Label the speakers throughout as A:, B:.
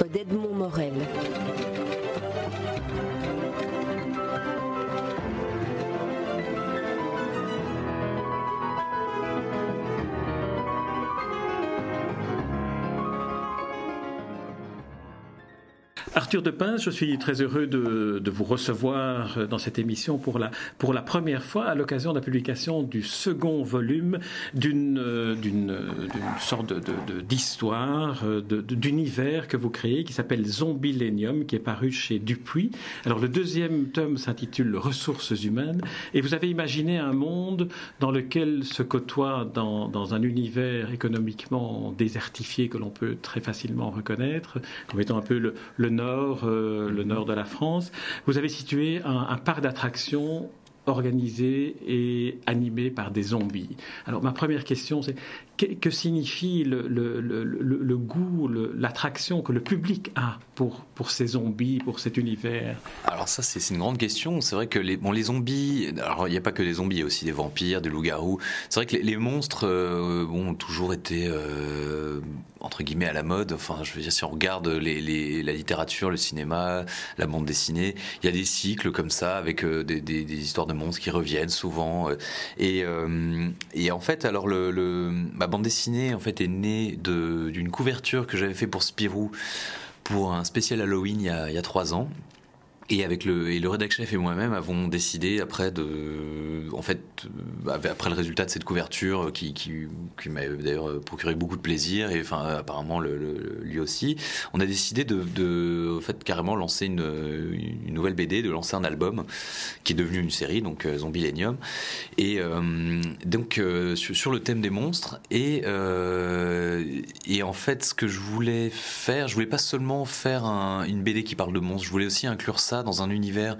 A: d'Edmond Morel.
B: Arthur Depince, je suis très heureux de, vous recevoir dans cette émission pour la, première fois à l'occasion de la publication du second volume d'une sorte d'histoire, d'univers que vous créez qui s'appelle Zombilenium, qui est paru chez Dupuis. Alors le deuxième tome s'intitule Ressources humaines et vous avez imaginé un monde dans lequel se côtoient dans, un univers économiquement désertifié que l'on peut très facilement reconnaître, comme étant un peu le, le euh, le nord de la France. Vous avez situé un, un parc d'attractions organisé et animé par des zombies. Alors ma première question, c'est que, signifie le, goût, l'attraction que le public a pour, pour ces zombies, pour cet univers?
C: Alors ça, c'est une grande question. C'est vrai que les, bon, les zombies, alors il n'y a pas que des zombies, il y a aussi des vampires, des loups-garous. C'est vrai que les, monstres euh, ont toujours été, euh, entre guillemets, à la mode. Enfin, je veux dire, si on regarde la littérature, le cinéma, la bande dessinée, il y a des cycles comme ça, avec euh, des, des, histoires de monstres qui reviennent souvent. et, et en fait, alors le, ma bande dessinée en fait est née d'une couverture que j'avais fait pour Spirou pour un spécial Halloween il y a trois ans et avec le, et le rédac chef et moi-même avons décidé après de, en fait, euh, après le résultat de cette couverture qui, qui, qui m'a d'ailleurs procuré beaucoup de plaisir et enfin apparemment lui aussi, on a décidé de, en fait carrément lancer une, nouvelle BD, de lancer un album qui est devenu une série donc euh, Zombilenium et euh, donc sur, le thème des monstres et et en fait ce que je voulais faire, je voulais pas seulement faire un, une BD qui parle de monstres, je voulais aussi inclure ça dans un univers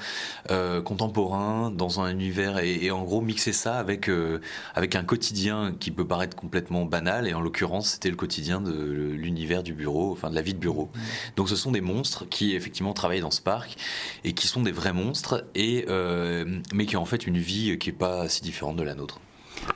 C: euh, contemporain, dans un univers et, en gros mixer ça avec euh, avec un quotidien qui peut paraître complètement banal et en l'occurrence c'était le quotidien de l'univers du bureau, enfin de la vie de bureau. Mmh. Donc ce sont des monstres qui effectivement travaillent dans ce parc et qui sont des vrais monstres et euh, mais qui ont en fait une vie qui est pas si différente de la nôtre.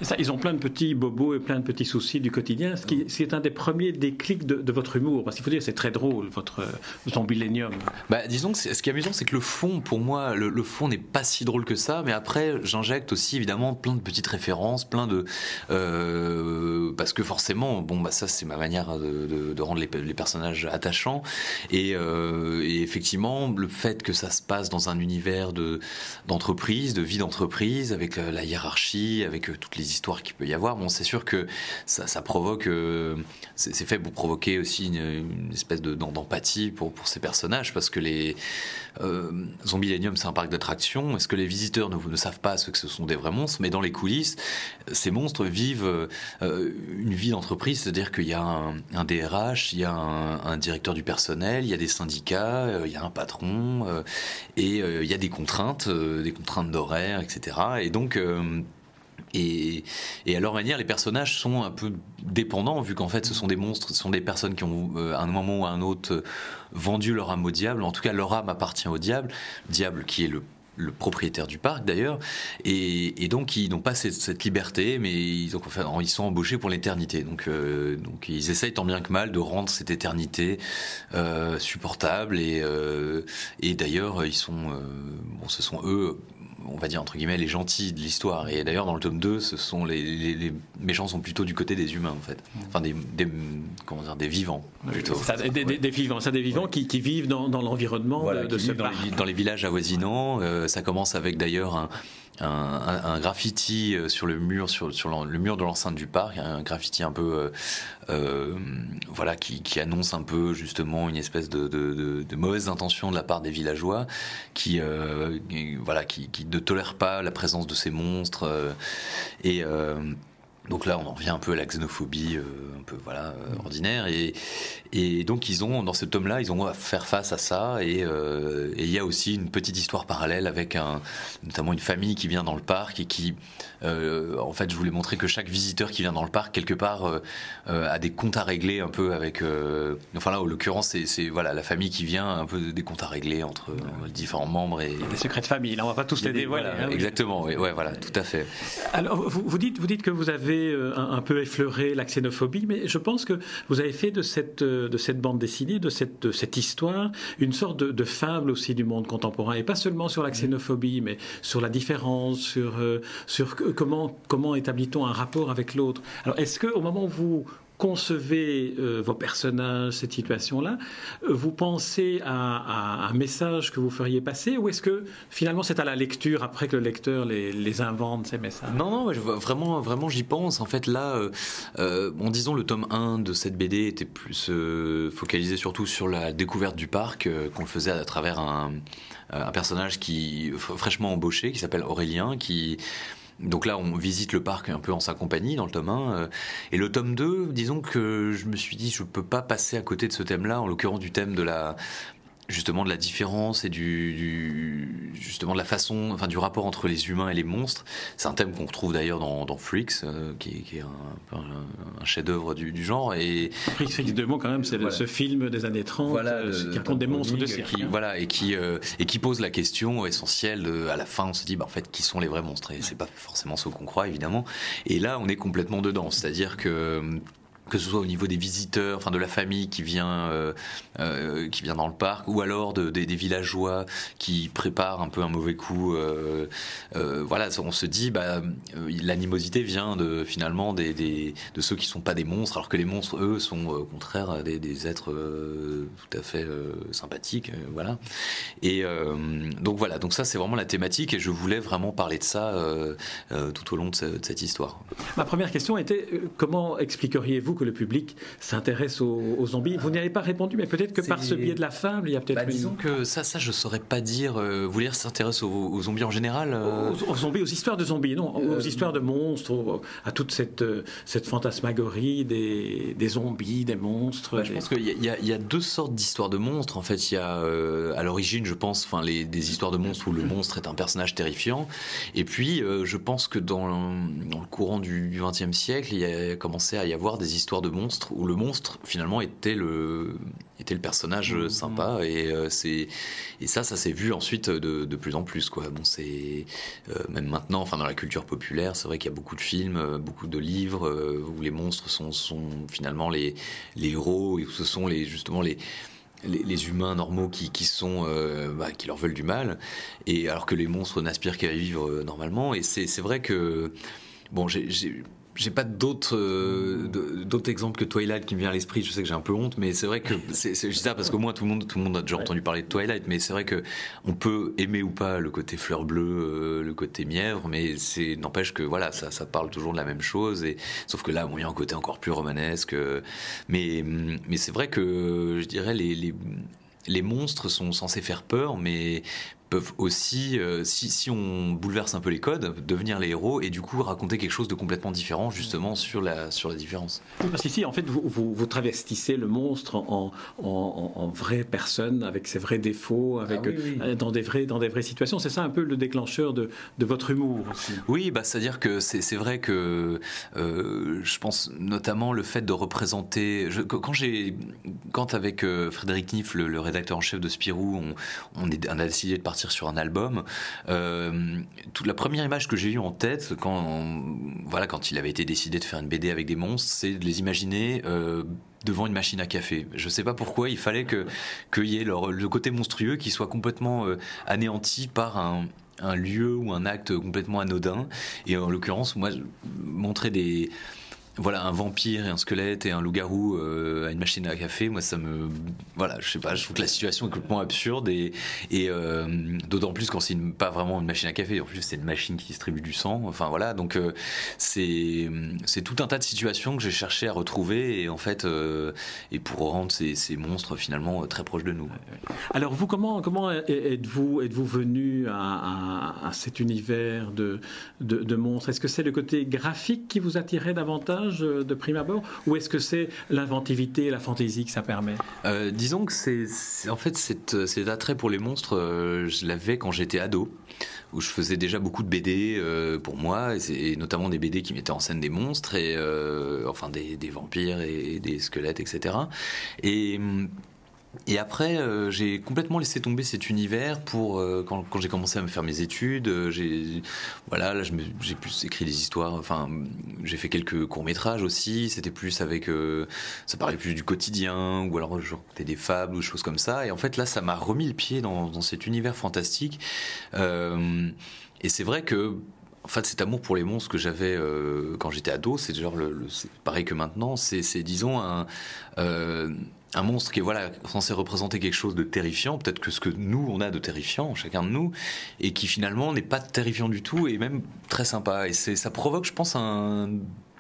B: Ça, ils ont plein de petits bobos et plein de petits soucis du quotidien, ce qui c'est un des premiers déclics de, de votre humour. Parce qu'il faut dire, c'est très drôle, votre Zombilenium.
C: Bah, disons que ce qui est amusant, c'est que le fond, pour moi, le, fond n'est pas si drôle que ça, mais après, j'injecte aussi évidemment plein de petites références, plein de. Euh, parce que forcément, bon, bah, ça, c'est ma manière de, de, rendre les, les, personnages attachants. Et, euh, et, effectivement, le fait que ça se passe dans un univers d'entreprise, de, vie d'entreprise, avec la, la hiérarchie, avec toutes les histoires qu'il peut y avoir. Bon, c'est sûr que ça, provoque, euh, c'est fait pour provoquer aussi une, espèce de d'empathie pour pour ces personnages parce que les euh, Zombilenium, c'est un parc d'attractions. Est-ce que les visiteurs ne, ne, savent pas ce que ce sont des vrais monstres? Mais dans les coulisses, ces monstres vivent euh, une vie d'entreprise, c'est-à-dire qu'il y a un, DRH, il y a un, directeur du personnel, il y a des syndicats, euh, il y a un patron, et il y a des contraintes, des contraintes d'horaire, etc. Et donc et, à leur manière, les personnages sont un peu dépendants, vu qu'en fait, ce sont des monstres, ce sont des personnes qui ont, euh, à un moment ou à un autre, vendu leur âme au diable. En tout cas, leur âme appartient au diable. Diable qui est le propriétaire du parc d'ailleurs, et, donc ils n'ont pas cette, liberté, mais ils, sont embauchés pour l'éternité. Donc, euh, donc ils essayent tant bien que mal de rendre cette éternité euh, supportable, et, et d'ailleurs ils sont, bon, ce sont eux on va dire entre guillemets les gentils de l'histoire. Et d'ailleurs dans le tome 2, ce sont les, méchants sont plutôt du côté des humains en fait, enfin des, comment dire des vivants plutôt.
B: des, vivants, ça des vivants qui, vivent dans, l'environnement de, ce
C: dans les, dans les, villages avoisinants. Euh, ça commence avec d'ailleurs un un, graffiti euh, sur le mur, sur, sur le mur de l'enceinte du parc, un graffiti un peu, euh, euh, voilà, qui, annonce un peu justement une espèce de, de, mauvaise intention de la part des villageois, qui, voilà, qui, qui, ne tolèrent pas la présence de ces monstres et donc là, on en revient un peu à la xénophobie, un peu voilà ordinaire, et, et donc ils ont dans ce tome-là, ils ont à faire face à ça, et, il y a aussi une petite histoire parallèle avec un, notamment une famille qui vient dans le parc et qui, euh, en fait, je voulais montrer que chaque visiteur qui vient dans le parc, quelque part, euh, euh, a des comptes à régler un peu avec. enfin là, en l'occurrence, c'est voilà la famille qui vient, un peu des comptes à régler entre différents membres et.
B: Des secrets de famille. Là, on va pas tous les dévoiler.
C: Hein, exactement. Oui, ouais, voilà, tout à fait.
B: Alors, vous, vous, dites, vous dites que vous avez avez un, peu effleuré la xénophobie, mais je pense que vous avez fait de cette, de cette bande dessinée, de cette, de cette histoire, une sorte de, fable aussi du monde contemporain, et pas seulement sur la xénophobie, mais sur la différence, sur, sur comment, comment établit-on un rapport avec l'autre. Alors, est-ce qu'au moment où vous concevez euh, vos personnages, cette situation-là, euh, vous pensez à, un message que vous feriez passer ou est-ce que finalement c'est à la lecture après que le lecteur les, invente ces messages?
C: Non, non, je, vraiment, vraiment j'y pense. En fait là, euh, bon, disons le tome 1 de cette BD était plus focalisé surtout sur la découverte du parc qu'on faisait à travers un, un personnage qui fraîchement embauché qui s'appelle Aurélien qui donc là, on visite le parc un peu en sa compagnie dans le tome 1. Euh, et le tome 2, disons que je me suis dit, je ne peux pas passer à côté de ce thème-là, en l'occurrence du thème de la, justement de la différence et du, justement de la façon, enfin du rapport entre les humains et les monstres. C'est un thème qu'on retrouve d'ailleurs dans, dans, Freaks, euh, qui, est un, un, chef-d'œuvre du, du, genre. Et
B: Freaks, Freaks deux mots quand même, c'est ce film des années 30 voilà, euh, qui raconte des monstres de cirque.
C: Qui, voilà, et qui euh, et qui pose la question essentielle. De, à la fin, on se dit, bah, en fait, qui sont les vrais monstres? Et c'est pas forcément ce qu'on croit, évidemment. Et là, on est complètement dedans, c'est-à-dire que que ce soit au niveau des visiteurs, enfin de la famille qui vient, euh, euh, qui vient dans le parc, ou alors de, des, villageois qui préparent un peu un mauvais coup. Euh, voilà, on se dit, bah, l'animosité vient de finalement de ceux qui sont pas des monstres, alors que les monstres, eux, sont au contraire des, êtres tout à fait sympathiques, voilà. Et donc voilà, donc ça c'est vraiment la thématique, et je voulais vraiment parler de ça tout au long de cette histoire.
B: Ma première question était, comment expliqueriez-vous que le public s'intéresse aux, zombies. Vous n'y avez pas répondu, mais peut-être que par ce biais de la fable, il y a peut-être. Bah,
C: disons que ça, ça, je saurais pas dire. Euh, vous dire s'intéresse aux, zombies en général
B: euh aux, zombies, aux histoires de zombies, non, aux euh, histoires de monstres, à toute cette, cette fantasmagorie des, des zombies, des monstres.
C: Bah, je pense qu'il y, y, a deux sortes d'histoires de monstres. En fait, il y a à l'origine, je pense, enfin, les, des histoires de monstres où le monstre est un personnage terrifiant. Et puis, je pense que dans, dans le courant du XXe siècle, il y a commencé à y avoir des histoires histoire de monstre où le monstre finalement était le était le personnage mmh. sympa et euh, c'est et ça ça s'est vu ensuite de, de, plus en plus quoi bon c'est euh, même maintenant enfin dans la culture populaire c'est vrai qu'il y a beaucoup de films euh, beaucoup de livres où les monstres sont, sont finalement les les héros et où ce sont les justement les les, humains normaux qui, qui sont bah, qui leur veulent du mal et alors que les monstres n'aspirent qu'à vivre normalement et c'est vrai que bon j'ai j'ai pas d'autres euh, d'autres exemples que Twilight qui me vient à l'esprit. Je sais que j'ai un peu honte, mais c'est vrai que c'est ça parce qu'au moins tout le monde tout le monde a déjà entendu parler de Twilight, mais c'est vrai que on peut aimer ou pas le côté fleur bleue, euh, le côté mièvre, mais c'est n'empêche que voilà ça ça parle toujours de la même chose et sauf que là bon, il y a un côté encore plus romanesque, mais mais c'est vrai que je dirais les, les les monstres sont censés faire peur, mais peuvent aussi, euh, si, si, on bouleverse un peu les codes, devenir les héros et du coup raconter quelque chose de complètement différent justement sur la, sur la différence.
B: parce qu'ici, en fait, vous, vous, travestissez le monstre en, en, en, vraie personne, avec ses vrais défauts, avec, ah euh, Dans, des vrais, dans des vraies situations. C'est ça un peu le déclencheur de, de votre humour aussi.
C: Oui, bah, c'est-à-dire que c'est vrai que euh, je pense notamment le fait de représenter... Je, quand, quand avec Frédéric Niff, le, rédacteur en chef de Spirou, on, on, est, on a décidé de partir sur un album. Euh, toute la première image que j'ai eue en tête quand, voilà, quand il avait été décidé de faire une BD avec des monstres, c'est de les imaginer. Euh, devant une machine à café. Je ne sais pas pourquoi il fallait que qu'il y ait le côté monstrueux qui soit complètement euh, anéanti par un, un lieu ou un acte complètement anodin. Et en l'occurrence, moi, montrer des voilà un vampire et un squelette et un loup-garou euh, à une machine à café moi ça me voilà je sais pas je trouve que la situation est complètement absurde et, euh, d'autant plus quand c'est pas vraiment une machine à café. En plus c'est une machine qui distribue du sang. Enfin voilà donc euh, c'est tout un tas de situations que j'ai cherché à retrouver et en fait et pour rendre ces, ces, monstres finalement très proches de nous.
B: Alors vous comment comment êtes-vous êtes-vous venu à, à, cet univers de, de, de monstres? Est-ce que c'est le côté graphique qui vous attirait davantage? Euh, de prime abord Ou est-ce que c'est l'inventivité et la fantaisie que ça permet?
C: Euh, Disons que c'est en fait cet, cet, attrait pour les monstres, euh, je l'avais quand j'étais ado, où je faisais déjà beaucoup de BD pour moi, et, notamment des BD qui mettaient en scène des monstres, et enfin des, vampires et des squelettes, etc. Et et après, euh, j'ai complètement laissé tomber cet univers pour euh, quand, j'ai commencé à me faire mes études. Euh, j'ai voilà, là, j'ai plus écrit des histoires. Enfin, j'ai fait quelques courts métrages aussi. C'était plus avec, ça parlait plus du quotidien ou alors genre des fables ou choses comme ça. Et en fait, là, ça m'a remis le pied dans cet univers fantastique. et c'est vrai que en fait, cet amour pour les monstres que j'avais quand j'étais ado, c'est genre le, pareil que maintenant. C'est, disons un, un monstre qui est voilà censé représenter quelque chose de terrifiant, peut-être que ce que nous on a de terrifiant, chacun de nous, et qui finalement n'est pas terrifiant du tout et même très sympa. Et c'est ça provoque, je pense,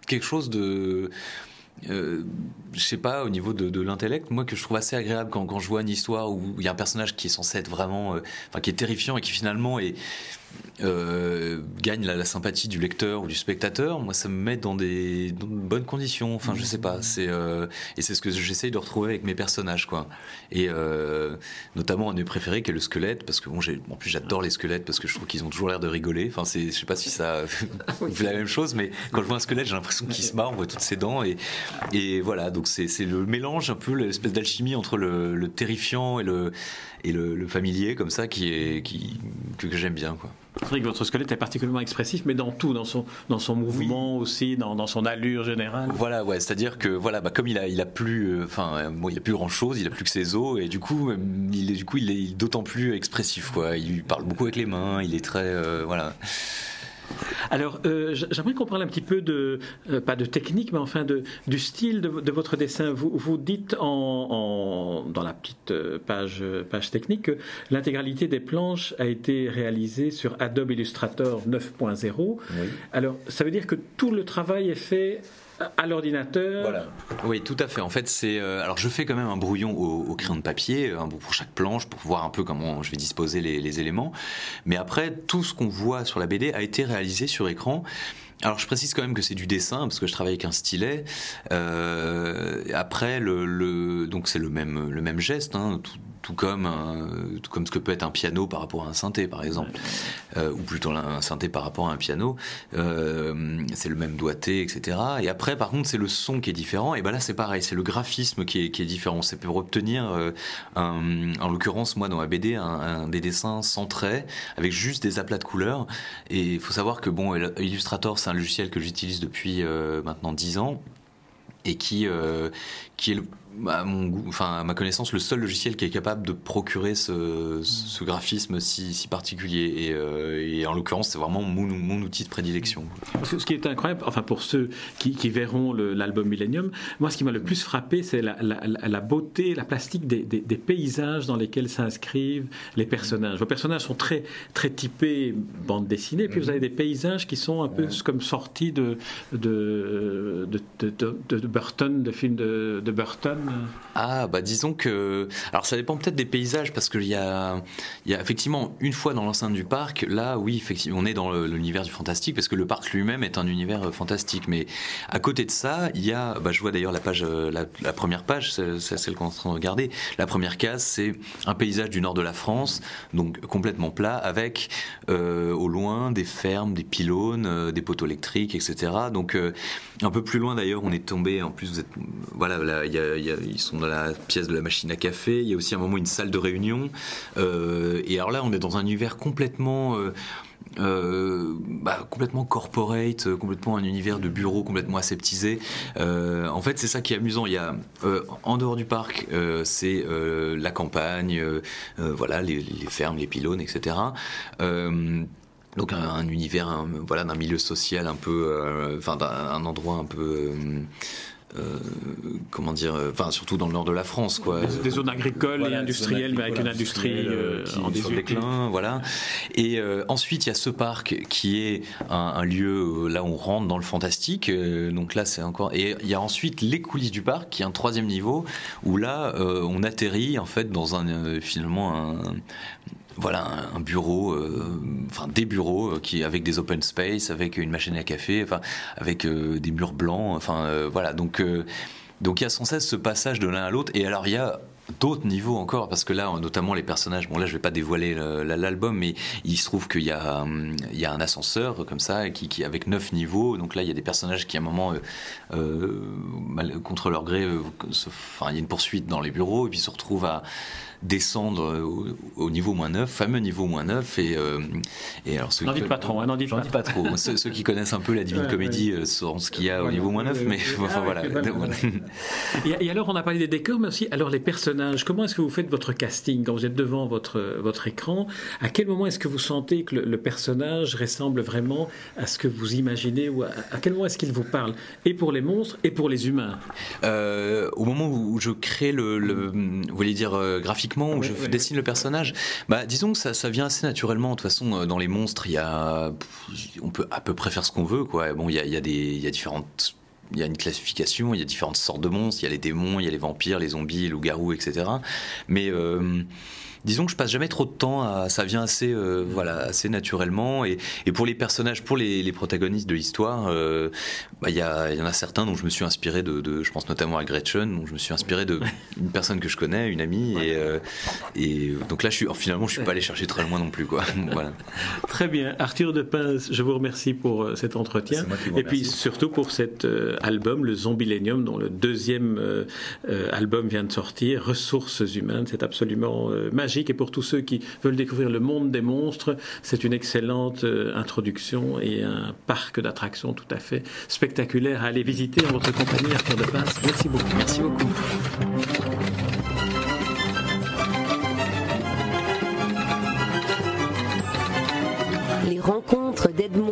C: quelque chose de euh, je sais pas, au niveau de, l'intellect, moi que je trouve assez agréable quand, quand je vois une histoire où il y a un personnage qui est censé être vraiment, euh, enfin qui est terrifiant et qui finalement est, euh, gagne la, sympathie du lecteur ou du spectateur, moi ça me met dans des, bonnes conditions. Enfin, je sais pas. C'est euh, et c'est ce que j'essaye de retrouver avec mes personnages, quoi. Et euh, notamment un de mes préférés qui est le squelette, parce que bon, en plus j'adore les squelettes parce que je trouve qu'ils ont toujours l'air de rigoler. Enfin, c'est, je sais pas si ça fait la même chose, mais quand je vois un squelette, j'ai l'impression qu'il se marre, on voit toutes ses dents et et voilà. Donc c'est le mélange un peu l'espèce d'alchimie entre le, terrifiant et le et le, familier comme ça qui est qui que, que j'aime bien, quoi.
B: C'est vrai que votre squelette est particulièrement expressif, mais dans tout, dans son, dans son mouvement aussi, dans, dans, son allure générale.
C: Voilà, ouais, c'est-à-dire que voilà, bah, comme il a, il a plus, euh, enfin, bon, il a plus grand-chose, il a plus que ses os, et du coup, euh, il est, du coup, il est d'autant plus expressif, quoi. Il parle beaucoup avec les mains, il est très, euh, voilà.
B: Alors, euh, j'aimerais qu'on parle un petit peu de, euh, pas de technique, mais enfin de, du style de, votre dessin. Vous, vous dites en, dans la petite euh, page, page technique que l'intégralité des planches a été réalisée sur Adobe Illustrator 9.0. Alors, ça veut dire que tout le travail est fait à l'ordinateur.
C: Voilà. Oui, tout à fait. En fait, c'est euh, alors je fais quand même un brouillon au, crayon de papier, un bout pour chaque planche pour voir un peu comment je vais disposer les, les éléments. Mais après, tout ce qu'on voit sur la BD a été réalisé sur écran. Alors je précise quand même que c'est du dessin parce que je travaille avec un stylet. Euh, après le, le donc c'est le même le même geste, hein, tout, tout comme tout comme ce que peut être un piano par rapport à un synthé par exemple, euh, ou plutôt un synthé par rapport à un piano. Euh, c'est le même doigté, etc. Et après par contre c'est le son qui est différent. Et ben là c'est pareil, c'est le graphisme qui est, qui est différent. C'est pour obtenir euh, un, en l'occurrence moi dans ma BD un, des dessins sans traits avec juste des aplats de couleurs. Et il faut savoir que bon Illustrator c'est un logiciel que j'utilise depuis euh, maintenant 10 ans et qui, euh, qui est à, mon goût, enfin, à ma connaissance, le seul logiciel qui est capable de procurer ce, ce graphisme si, si particulier. Et, euh, et en l'occurrence, c'est vraiment mon, mon, outil de prédilection.
B: Ce qui est incroyable, enfin pour ceux qui, qui verront l'album Millennium, moi ce qui m'a le plus frappé, c'est la, la, la, beauté, la plastique des, des, des paysages dans lesquels s'inscrivent les personnages. Vos personnages sont très, très typés bande dessinée, puis vous avez des paysages qui sont un peu comme sortis de, de, de, de, de Burton, de films de, de Burton.
C: Ah, bah disons que. Alors ça dépend peut-être des paysages, parce qu'il y a, y a effectivement une fois dans l'enceinte du parc, là, oui, effectivement, on est dans l'univers du fantastique, parce que le parc lui-même est un univers euh, fantastique. Mais à côté de ça, il y a. Bah, je vois d'ailleurs la page, euh, la, première page, c'est celle qu'on est en train de regarder. La première case, c'est un paysage du nord de la France, donc complètement plat, avec euh, au loin des fermes, des pylônes, des poteaux électriques, etc. Donc un peu plus loin d'ailleurs, on est tombé. En plus, vous êtes. Voilà, il y a ils sont dans la pièce de la machine à café. Il y a aussi un moment une salle de réunion. Euh, et alors là, on est dans un univers complètement. Euh, euh, bah, complètement corporate, complètement un univers de bureau complètement aseptisé. en fait, c'est ça qui est amusant. Il y a en dehors du parc, c'est la campagne, voilà, les, fermes, les pylônes, etc. donc un, univers, voilà, d'un milieu social un peu, enfin, d'un endroit un peu euh, comment dire, euh, enfin surtout dans le nord de la France, quoi.
B: Des, zones agricoles et industrielles, mais avec une industrie euh, en
C: déclin, voilà. Et ensuite, il y a ce parc qui est un, lieu là où on rentre dans le fantastique. donc là, c'est encore. Et il y a ensuite les coulisses du parc, qui est un troisième niveau, où là, on atterrit en fait dans un finalement un, voilà un, bureau, euh, enfin des bureaux euh, qui avec des open space, avec une machine à café, enfin avec euh, des murs blancs, enfin voilà. Donc donc il y a sans cesse ce passage de l'un à l'autre. Et alors il y a d'autres niveaux encore parce que là notamment les personnages bon là je vais pas dévoiler l'album mais il se trouve qu'il y a il y a un ascenseur comme ça qui, avec neuf niveaux. Donc là il y a des personnages qui à un moment contre leur gré enfin il y a une poursuite dans les bureaux et puis se retrouvent à descendre au, niveau moins 9, fameux niveau moins 9. Et, euh,
B: et alors ceux dites pas trop,
C: hein, dites pas, trop. ceux, qui connaissent un peu la Divine Comédie euh, sauront ce qu'il y a au niveau moins 9, mais enfin voilà.
B: et, alors, on a parlé des décors, mais aussi alors les personnages. Comment est-ce que vous faites votre casting quand vous êtes devant votre, votre écran? À quel moment est-ce que vous sentez que le, personnage ressemble vraiment à ce que vous imaginez ou à, quel moment est-ce qu'il vous parle? Et pour les monstres et pour les humains?
C: Euh, Au moment où je crée le, le vous voulez dire graphiquement où je dessine le personnage, bah, disons que ça, ça, vient assez naturellement. De toute façon, euh, dans les monstres, il y a, on peut à peu près faire ce qu'on veut, quoi. Bon, il y a, il y a des, il y a différentes il y a une classification, il y a différentes sortes de monstres, il y a les démons, il y a les vampires, les zombies, les loups-garous, etc. Mais euh, disons que je passe jamais trop de temps à, ça vient assez, euh, voilà, assez naturellement. Et, et, pour les personnages, pour les, les protagonistes de l'histoire, euh, bah, il y, en a certains dont je me suis inspiré de, de, je pense notamment à Gretchen, dont je me suis inspiré de une personne que je connais, une amie. Et, euh, et donc là, je suis, finalement, je suis pas allé chercher très loin non plus, quoi. voilà.
B: Très bien, Arthur de Pince, je vous remercie pour cet entretien et puis surtout pour cet album, le Zombilenium, dont le deuxième album vient de sortir, Ressources humaines. C'est absolument magique et pour tous ceux qui veulent découvrir le monde des monstres, c'est une excellente euh, introduction et un parc d'attractions tout à fait spectaculaire à aller visiter en votre compagnie, Arthur de Pince. Merci beaucoup.
C: Merci beaucoup.
A: Les rencontres d'Edmond